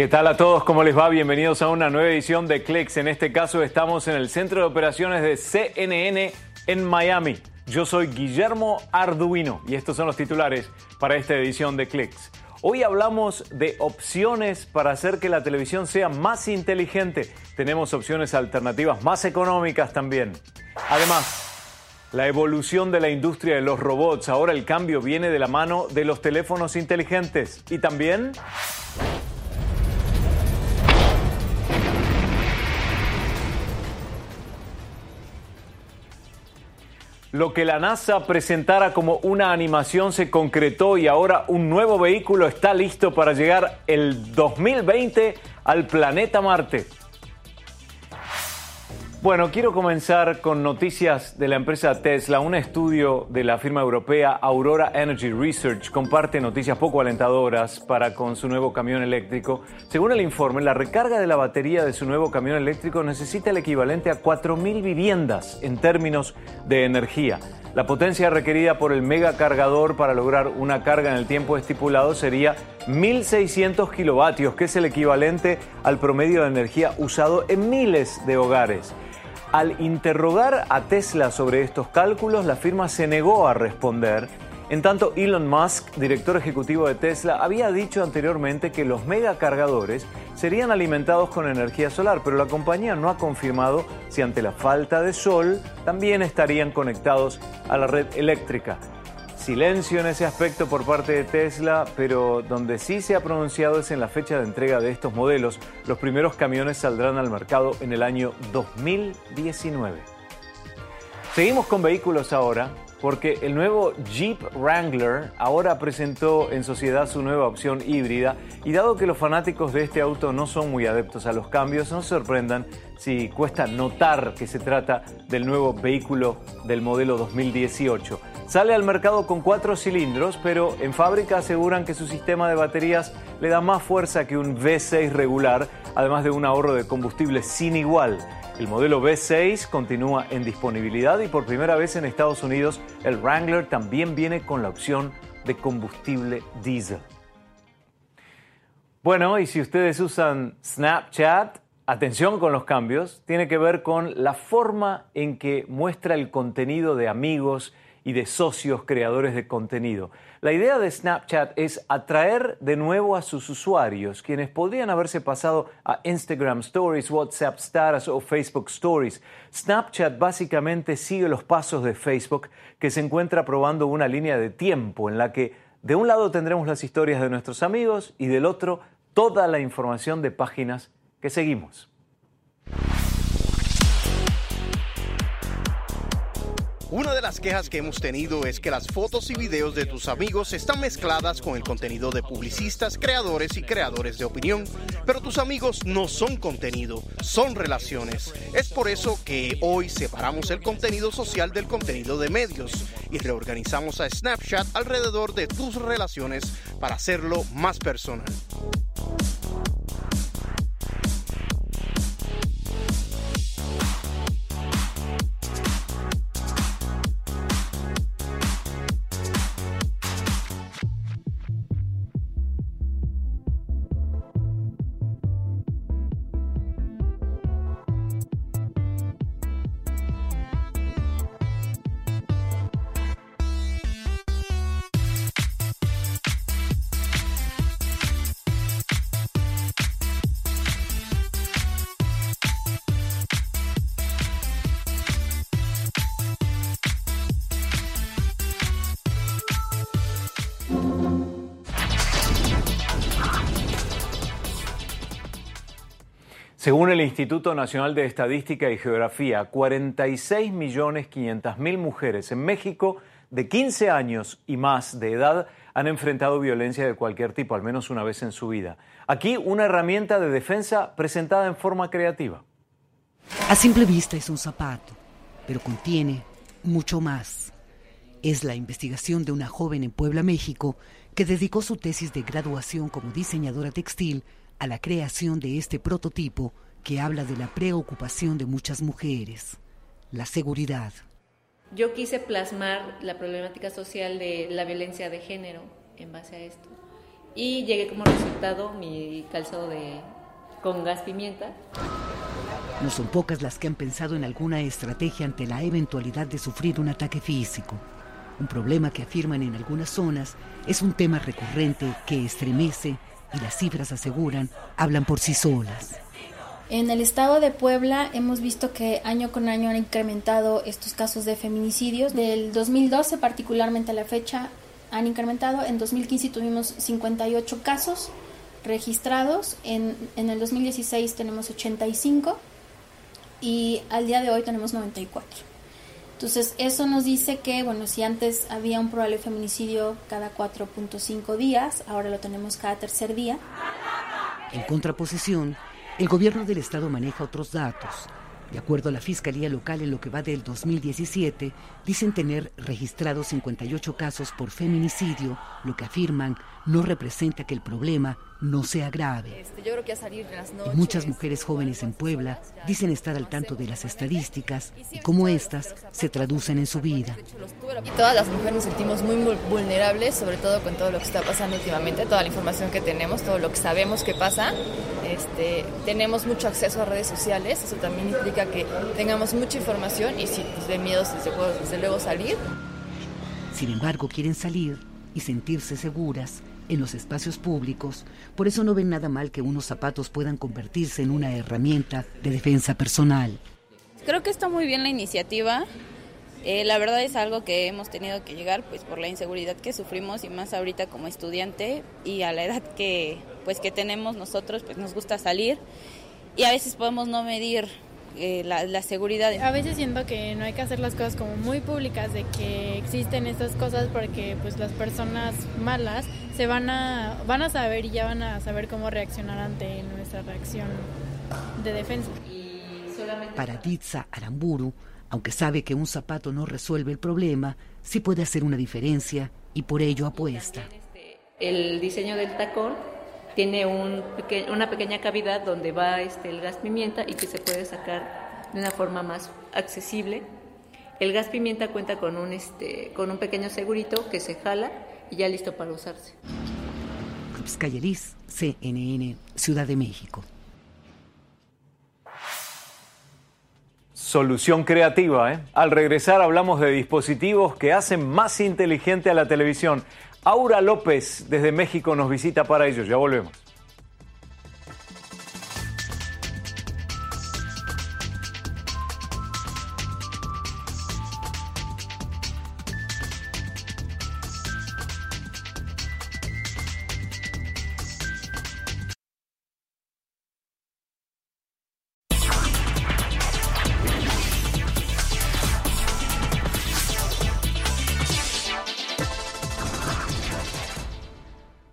¿Qué tal a todos? ¿Cómo les va? Bienvenidos a una nueva edición de Clicks. En este caso estamos en el centro de operaciones de CNN en Miami. Yo soy Guillermo Arduino y estos son los titulares para esta edición de Clicks. Hoy hablamos de opciones para hacer que la televisión sea más inteligente. Tenemos opciones alternativas más económicas también. Además, la evolución de la industria de los robots. Ahora el cambio viene de la mano de los teléfonos inteligentes. Y también... Lo que la NASA presentara como una animación se concretó y ahora un nuevo vehículo está listo para llegar el 2020 al planeta Marte. Bueno, quiero comenzar con noticias de la empresa Tesla. Un estudio de la firma europea Aurora Energy Research comparte noticias poco alentadoras para con su nuevo camión eléctrico. Según el informe, la recarga de la batería de su nuevo camión eléctrico necesita el equivalente a 4.000 viviendas en términos de energía. La potencia requerida por el megacargador para lograr una carga en el tiempo estipulado sería 1.600 kilovatios, que es el equivalente al promedio de energía usado en miles de hogares. Al interrogar a Tesla sobre estos cálculos, la firma se negó a responder. En tanto, Elon Musk, director ejecutivo de Tesla, había dicho anteriormente que los megacargadores serían alimentados con energía solar, pero la compañía no ha confirmado si ante la falta de sol también estarían conectados a la red eléctrica silencio en ese aspecto por parte de Tesla, pero donde sí se ha pronunciado es en la fecha de entrega de estos modelos. Los primeros camiones saldrán al mercado en el año 2019. Seguimos con vehículos ahora porque el nuevo Jeep Wrangler ahora presentó en sociedad su nueva opción híbrida y dado que los fanáticos de este auto no son muy adeptos a los cambios, no se sorprendan si cuesta notar que se trata del nuevo vehículo del modelo 2018. Sale al mercado con cuatro cilindros, pero en fábrica aseguran que su sistema de baterías le da más fuerza que un V6 regular, además de un ahorro de combustible sin igual. El modelo V6 continúa en disponibilidad y por primera vez en Estados Unidos el Wrangler también viene con la opción de combustible diésel. Bueno, y si ustedes usan Snapchat, atención con los cambios, tiene que ver con la forma en que muestra el contenido de amigos y de socios creadores de contenido. La idea de Snapchat es atraer de nuevo a sus usuarios, quienes podrían haberse pasado a Instagram Stories, WhatsApp Status o Facebook Stories. Snapchat básicamente sigue los pasos de Facebook, que se encuentra probando una línea de tiempo en la que de un lado tendremos las historias de nuestros amigos y del otro toda la información de páginas que seguimos. Una de las quejas que hemos tenido es que las fotos y videos de tus amigos están mezcladas con el contenido de publicistas, creadores y creadores de opinión. Pero tus amigos no son contenido, son relaciones. Es por eso que hoy separamos el contenido social del contenido de medios y reorganizamos a Snapchat alrededor de tus relaciones para hacerlo más personal. Según el Instituto Nacional de Estadística y Geografía, 46.500.000 mujeres en México de 15 años y más de edad han enfrentado violencia de cualquier tipo, al menos una vez en su vida. Aquí una herramienta de defensa presentada en forma creativa. A simple vista es un zapato, pero contiene mucho más. Es la investigación de una joven en Puebla, México, que dedicó su tesis de graduación como diseñadora textil a la creación de este prototipo que habla de la preocupación de muchas mujeres, la seguridad. Yo quise plasmar la problemática social de la violencia de género en base a esto. y llegué como resultado mi calzado de, con gas pimienta. No son pocas las que han pensado en alguna estrategia ante la eventualidad de sufrir un ataque físico. Un problema que afirman en algunas zonas es un tema recurrente que estremece y las cifras aseguran hablan por sí solas. En el estado de Puebla hemos visto que año con año han incrementado estos casos de feminicidios. Del 2012 particularmente a la fecha han incrementado. En 2015 tuvimos 58 casos registrados. En, en el 2016 tenemos 85 y al día de hoy tenemos 94. Entonces, eso nos dice que, bueno, si antes había un probable feminicidio cada 4.5 días, ahora lo tenemos cada tercer día. En contraposición, el gobierno del estado maneja otros datos. De acuerdo a la Fiscalía Local, en lo que va del 2017, dicen tener registrados 58 casos por feminicidio, lo que afirman no representa que el problema no sea grave. Este, y muchas mujeres jóvenes en Puebla dicen estar al tanto de las estadísticas y cómo estas se traducen en su vida. Y todas las mujeres nos sentimos muy vulnerables, sobre todo con todo lo que está pasando últimamente, toda la información que tenemos, todo lo que sabemos que pasa. Este, tenemos mucho acceso a redes sociales, eso también implica que tengamos mucha información y si pues, de miedo desde, desde luego salir. Sin embargo, quieren salir y sentirse seguras en los espacios públicos, por eso no ven nada mal que unos zapatos puedan convertirse en una herramienta de defensa personal. Creo que está muy bien la iniciativa. Eh, la verdad es algo que hemos tenido que llegar pues por la inseguridad que sufrimos y más ahorita como estudiante y a la edad que pues que tenemos nosotros pues nos gusta salir y a veces podemos no medir eh, la, seguridad. A veces siento que no hay que hacer las cosas como muy públicas de que existen estas cosas porque pues las personas malas se van a van a saber y ya van a saber cómo reaccionar ante nuestra reacción de defensa. Para Ditsa Aramburu, aunque sabe que un zapato no resuelve el problema, sí puede hacer una diferencia y por ello apuesta. El diseño del tacón tiene un una pequeña cavidad donde va este, el gas pimienta y que se puede sacar de una forma más accesible. El gas pimienta cuenta con un, este, con un pequeño segurito que se jala y ya listo para usarse. CNN, Ciudad de México. Solución creativa, ¿eh? Al regresar hablamos de dispositivos que hacen más inteligente a la televisión. Aura López desde México nos visita para ello. Ya volvemos.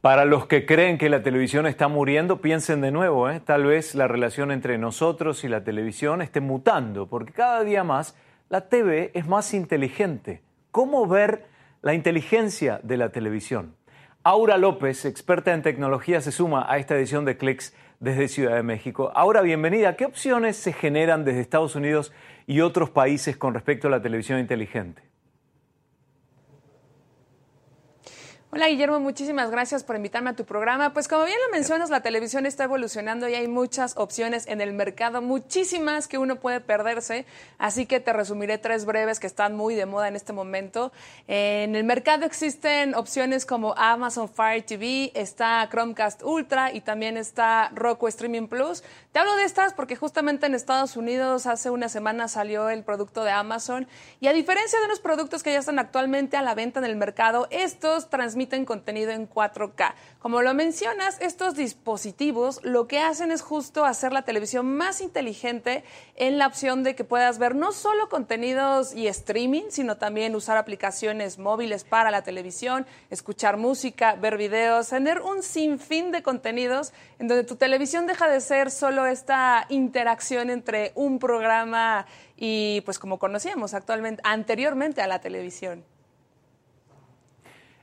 Para los que creen que la televisión está muriendo, piensen de nuevo, ¿eh? tal vez la relación entre nosotros y la televisión esté mutando, porque cada día más la TV es más inteligente. ¿Cómo ver la inteligencia de la televisión? Aura López, experta en tecnología, se suma a esta edición de Clicks desde Ciudad de México. Aura, bienvenida. ¿Qué opciones se generan desde Estados Unidos y otros países con respecto a la televisión inteligente? Hola Guillermo, muchísimas gracias por invitarme a tu programa. Pues como bien lo mencionas, la televisión está evolucionando y hay muchas opciones en el mercado, muchísimas que uno puede perderse, así que te resumiré tres breves que están muy de moda en este momento. En el mercado existen opciones como Amazon Fire TV, está Chromecast Ultra y también está Roku Streaming Plus. Te hablo de estas porque justamente en Estados Unidos hace una semana salió el producto de Amazon y a diferencia de los productos que ya están actualmente a la venta en el mercado, estos transmiten transmiten contenido en 4K. Como lo mencionas, estos dispositivos lo que hacen es justo hacer la televisión más inteligente en la opción de que puedas ver no solo contenidos y streaming, sino también usar aplicaciones móviles para la televisión, escuchar música, ver videos, tener un sinfín de contenidos en donde tu televisión deja de ser solo esta interacción entre un programa y pues como conocíamos actualmente anteriormente a la televisión.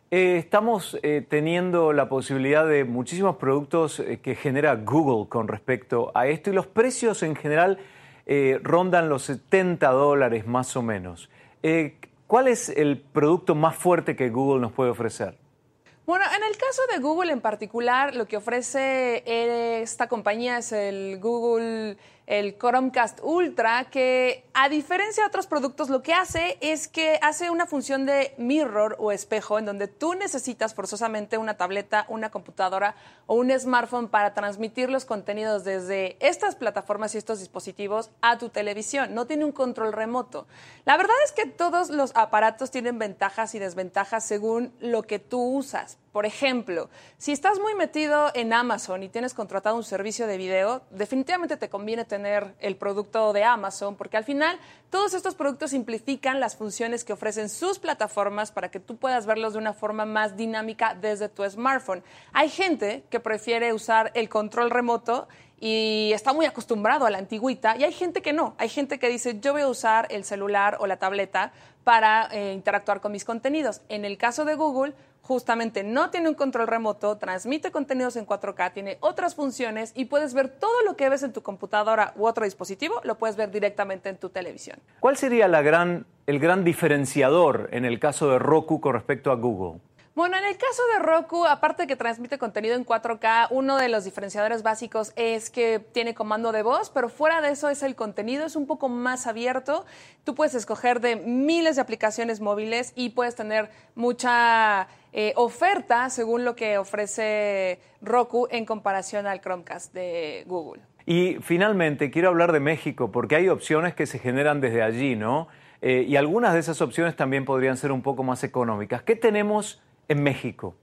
Eh, estamos eh, teniendo la posibilidad de muchísimos productos eh, que genera Google con respecto a esto y los precios en general rondan los 70 dólares más o menos. ¿Cuál es el producto más fuerte que Google nos puede ofrecer? Bueno, en el caso de Google en particular, lo que ofrece esta compañía es el Google el Chromecast Ultra, que a diferencia de otros productos, lo que hace es que hace una función de mirror o espejo en donde tú necesitas forzosamente una tableta, una computadora o un smartphone para transmitir los contenidos desde estas plataformas y estos dispositivos a tu televisión. No tiene un control remoto. La verdad es que todos los aparatos tienen ventajas y desventajas según lo que tú usas. Por ejemplo, si estás muy metido en Amazon y tienes contratado un servicio de video, definitivamente te conviene tener el producto de Amazon porque al final todos estos productos simplifican las funciones que ofrecen sus plataformas para que tú puedas verlos de una forma más dinámica desde tu smartphone. Hay gente que prefiere usar el control remoto y está muy acostumbrado a la antigüita y hay gente que no, hay gente que dice yo voy a usar el celular o la tableta para eh, interactuar con mis contenidos. En el caso de Google, justamente no tiene un control remoto, transmite contenidos en 4K, tiene otras funciones y puedes ver todo lo que ves en tu computadora u otro dispositivo, lo puedes ver directamente en tu televisión. ¿Cuál sería la gran, el gran diferenciador en el caso de Roku con respecto a Google? Bueno, en el caso de Roku, aparte de que transmite contenido en 4K, uno de los diferenciadores básicos es que tiene comando de voz, pero fuera de eso es el contenido, es un poco más abierto. Tú puedes escoger de miles de aplicaciones móviles y puedes tener mucha eh, oferta según lo que ofrece Roku en comparación al Chromecast de Google. Y finalmente quiero hablar de México porque hay opciones que se generan desde allí, ¿no? Eh, y algunas de esas opciones también podrían ser un poco más económicas. ¿Qué tenemos en México?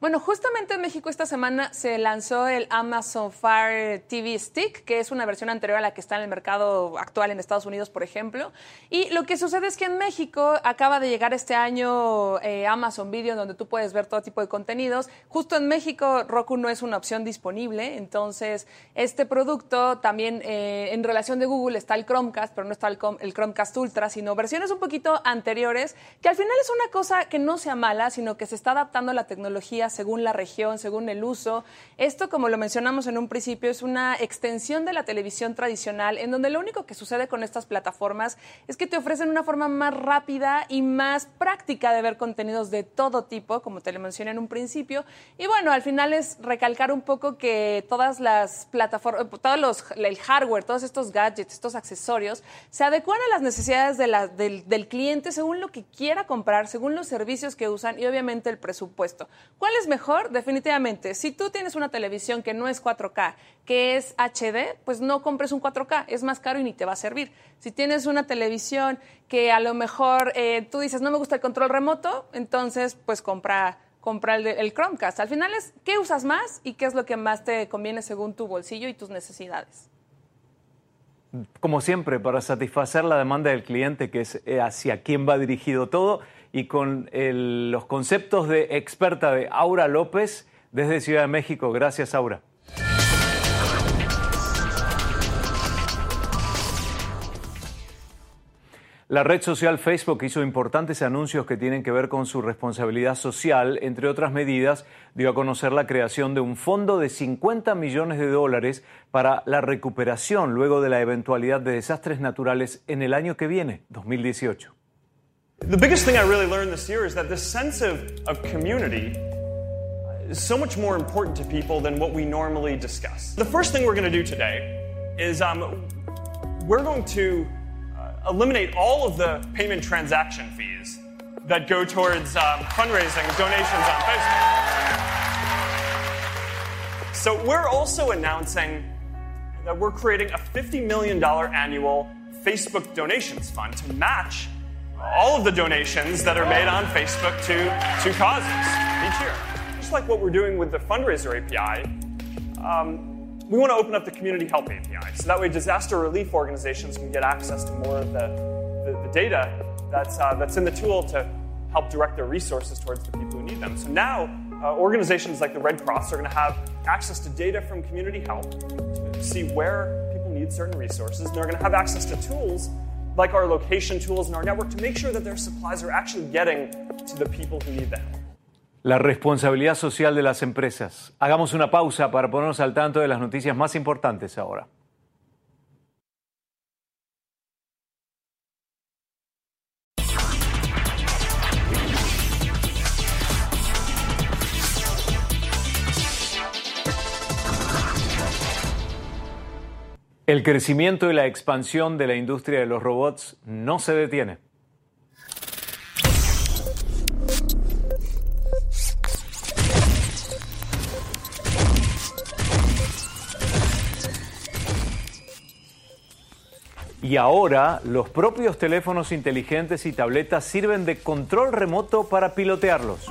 Bueno, justamente en México esta semana se lanzó el Amazon Fire TV Stick, que es una versión anterior a la que está en el mercado actual en Estados Unidos, por ejemplo. Y lo que sucede es que en México acaba de llegar este año eh, Amazon Video, donde tú puedes ver todo tipo de contenidos. Justo en México Roku no es una opción disponible, entonces este producto también eh, en relación de Google está el Chromecast, pero no está el, el Chromecast Ultra, sino versiones un poquito anteriores, que al final es una cosa que no sea mala, sino que se está adaptando a la tecnología según la región, según el uso. Esto, como lo mencionamos en un principio, es una extensión de la televisión tradicional, en donde lo único que sucede con estas plataformas es que te ofrecen una forma más rápida y más práctica de ver contenidos de todo tipo, como te lo mencioné en un principio. Y bueno, al final es recalcar un poco que todas las plataformas, todos los, el hardware, todos estos gadgets, estos accesorios, se adecuan a las necesidades del, del cliente según lo que quiera comprar, según los servicios que usan y obviamente el presupuesto. ¿Cuál es mejor? Definitivamente. Si tú tienes una televisión que no es 4K, que es HD, pues no compres un 4K, es más caro y ni te va a servir. Si tienes una televisión que a lo mejor eh, tú dices, no me gusta el control remoto, entonces pues compra compra el, el, Chromecast. Al final es qué usas más y qué es lo que más te conviene según tu bolsillo y tus necesidades. Como siempre, para satisfacer la demanda del cliente, que es eh, hacia quién va dirigido todo, y con los conceptos de experta de Aura López desde Ciudad de México. Gracias, Aura. La red social Facebook hizo importantes anuncios que tienen que ver con su responsabilidad social. Entre otras medidas, dio a conocer la creación de un fondo de 50 millones de dólares para la recuperación luego de la eventualidad de desastres naturales en el año que viene, 2018. The biggest thing I really learned this year is that this sense of, of community is so much more important to people than what we normally discuss. The first thing we're going to do today is um, we're going to uh, eliminate all of the payment transaction fees that go towards um, fundraising donations on Facebook. So we're also announcing that we're creating a $50 million annual Facebook donations fund to match all of the donations that are made on Facebook to, to causes each year. Just like what we're doing with the fundraiser API, um, we want to open up the community help API. So that way disaster relief organizations can get access to more of the, the, the data that's, uh, that's in the tool to help direct their resources towards the people who need them. So now uh, organizations like the Red Cross are going to have access to data from community help to see where people need certain resources. And they're going to have access to tools like our location tools and our network to make sure that their supplies are actually getting to the people who need them. La responsabilidad social de las empresas. Hagamos una pausa para ponernos al tanto de las noticias más importantes ahora. El crecimiento y la expansión de la industria de los robots no se detiene. Y ahora los propios teléfonos inteligentes y tabletas sirven de control remoto para pilotearlos.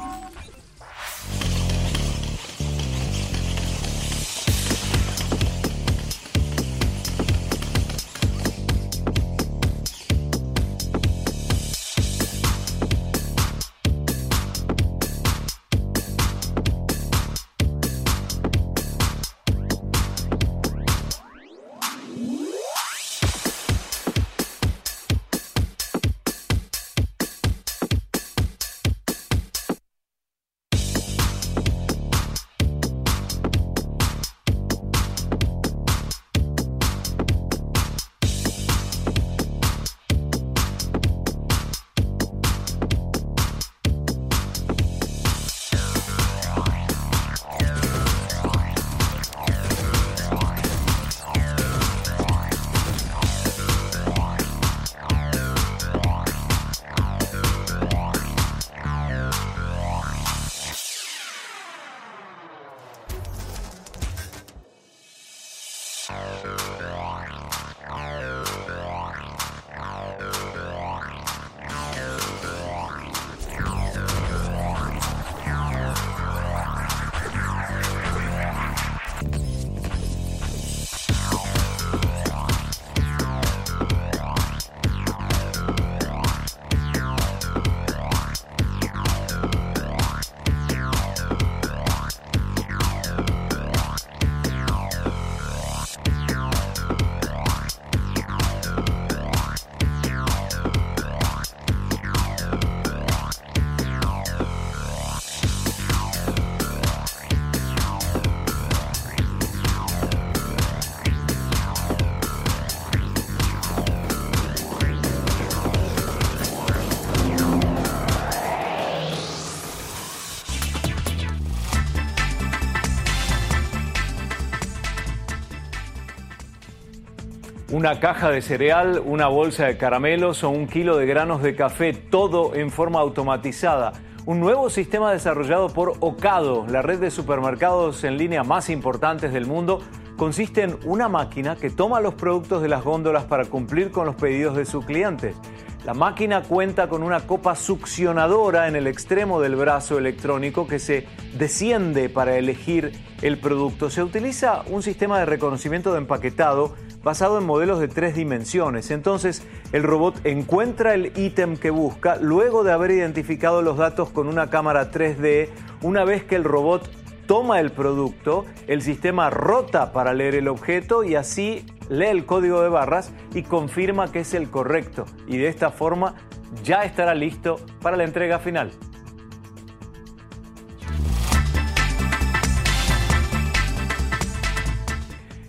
Una caja de cereal, una bolsa de caramelos o un kilo de granos de café, todo en forma automatizada. Un nuevo sistema desarrollado por Ocado, la red de supermercados en línea más importantes del mundo, consiste en una máquina que toma los productos de las góndolas para cumplir con los pedidos de sus clientes. La máquina cuenta con una copa succionadora en el extremo del brazo electrónico que se desciende para elegir el producto. Se utiliza un sistema de reconocimiento de empaquetado basado en modelos de tres dimensiones. Entonces, el robot encuentra el ítem que busca luego de haber identificado los datos con una cámara 3D. Una vez que el robot toma el producto, el sistema rota para leer el objeto y así lee el código de barras y confirma que es el correcto. Y de esta forma ya estará listo para la entrega final.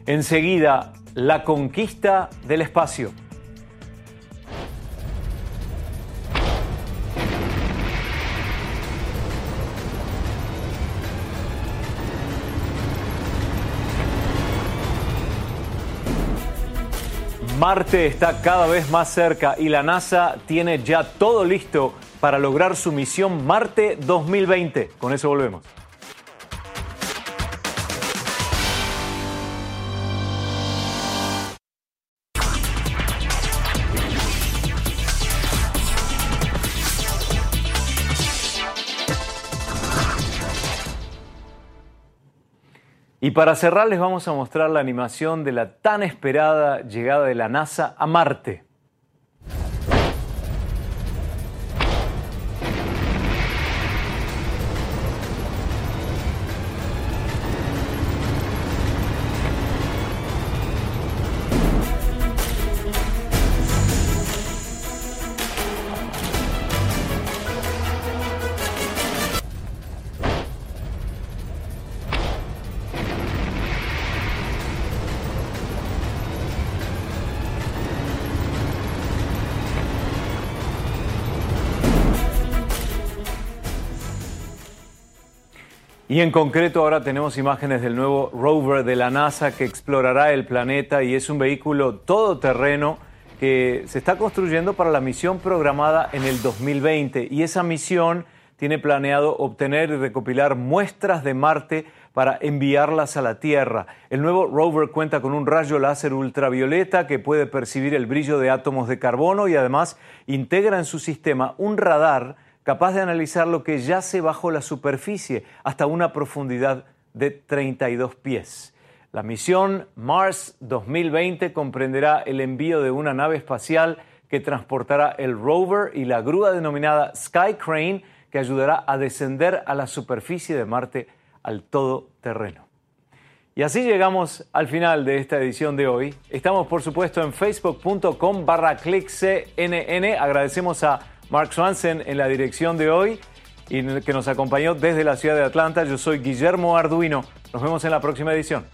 Enseguida, la conquista del espacio. Marte está cada vez más cerca y la NASA tiene ya todo listo para lograr su misión Marte 2020. Con eso volvemos. Y para cerrar les vamos a mostrar la animación de la tan esperada llegada de la NASA a Marte. Y en concreto ahora tenemos imágenes del nuevo rover de la NASA que explorará el planeta y es un vehículo todoterreno que se está construyendo para la misión programada en el 2020 y esa misión tiene planeado obtener y recopilar muestras de Marte para enviarlas a la Tierra. El nuevo rover cuenta con un rayo láser ultravioleta que puede percibir el brillo de átomos de carbono y además integra en su sistema un radar capaz de analizar lo que yace bajo la superficie hasta una profundidad de 32 pies. La misión Mars 2020 comprenderá el envío de una nave espacial que transportará el rover y la grúa denominada Sky Crane que ayudará a descender a la superficie de Marte al todoterreno. Y así llegamos al final de esta edición de hoy. Estamos por supuesto en facebook.com barra. Agradecemos a Mark Swanson en la dirección de hoy y que nos acompañó desde la ciudad de Atlanta. Yo soy Guillermo Arduino. Nos vemos en la próxima edición.